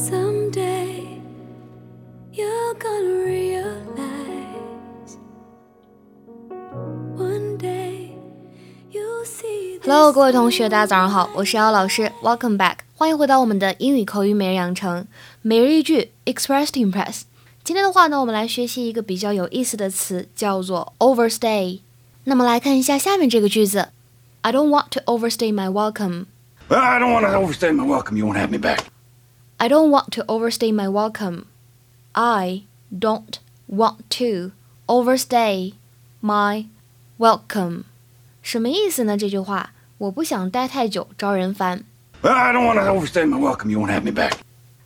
Someday you're gonna realize. One day you'll see. Hello，各位同学，大家早上好，我是姚老师，Welcome back，欢迎回到我们的英语口语每日养成每日一句 Express Impress。今天的话呢，我们来学习一个比较有意思的词，叫做 overstay。那么来看一下下面这个句子：I don't want to overstay my welcome。I don't want to overstay my welcome. You won't have me back. I don't want to overstay my welcome. I don't want to overstay my welcome. 什么意思呢？这句话我不想待太久，招人烦。 Well, I don't want to overstay my welcome. You won't have me back.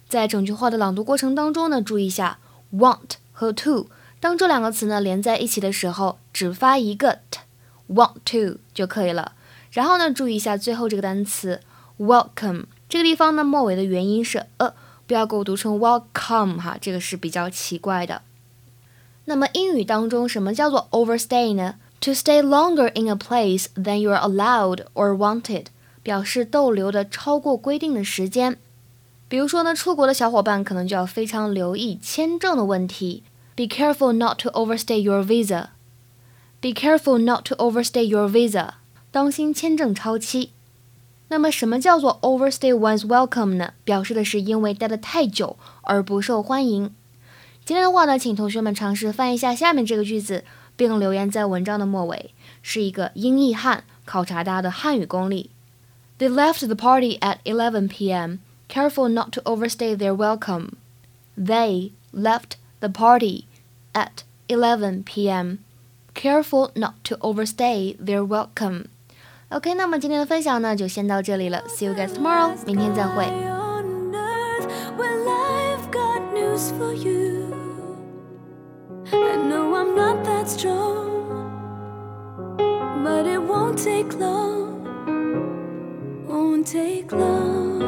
在整句话的朗读过程当中呢，注意一下 want 和 to，当这两个词呢连在一起的时候，只发一个 t，want to 就可以了。然后呢，注意一下最后这个单词 welcome 这个地方呢，末尾的元音是呃，不要给我读成 welcome 哈，这个是比较奇怪的。那么英语当中，什么叫做 overstay 呢？To stay longer in a place than you are allowed or wanted，表示逗留的超过规定的时间。比如说呢，出国的小伙伴可能就要非常留意签证的问题。Be careful not to overstay your visa. Be careful not to overstay your visa. 当心签证超期。那么，什么叫做 overstay one's welcome 呢？表示的是因为待得太久而不受欢迎。今天的话呢，请同学们尝试翻译一下下面这个句子，并留言在文章的末尾，是一个英译汉，考察大家的汉语功力。They left the party at 11 p.m. Careful not to overstay their welcome. They left the party at 11 p.m. Careful not to overstay their welcome. OK，那么今天的分享呢，就先到这里了。See you guys tomorrow，明天再会。 on earth well I've got news for you I know I'm not that strong But it won't take long Won't take long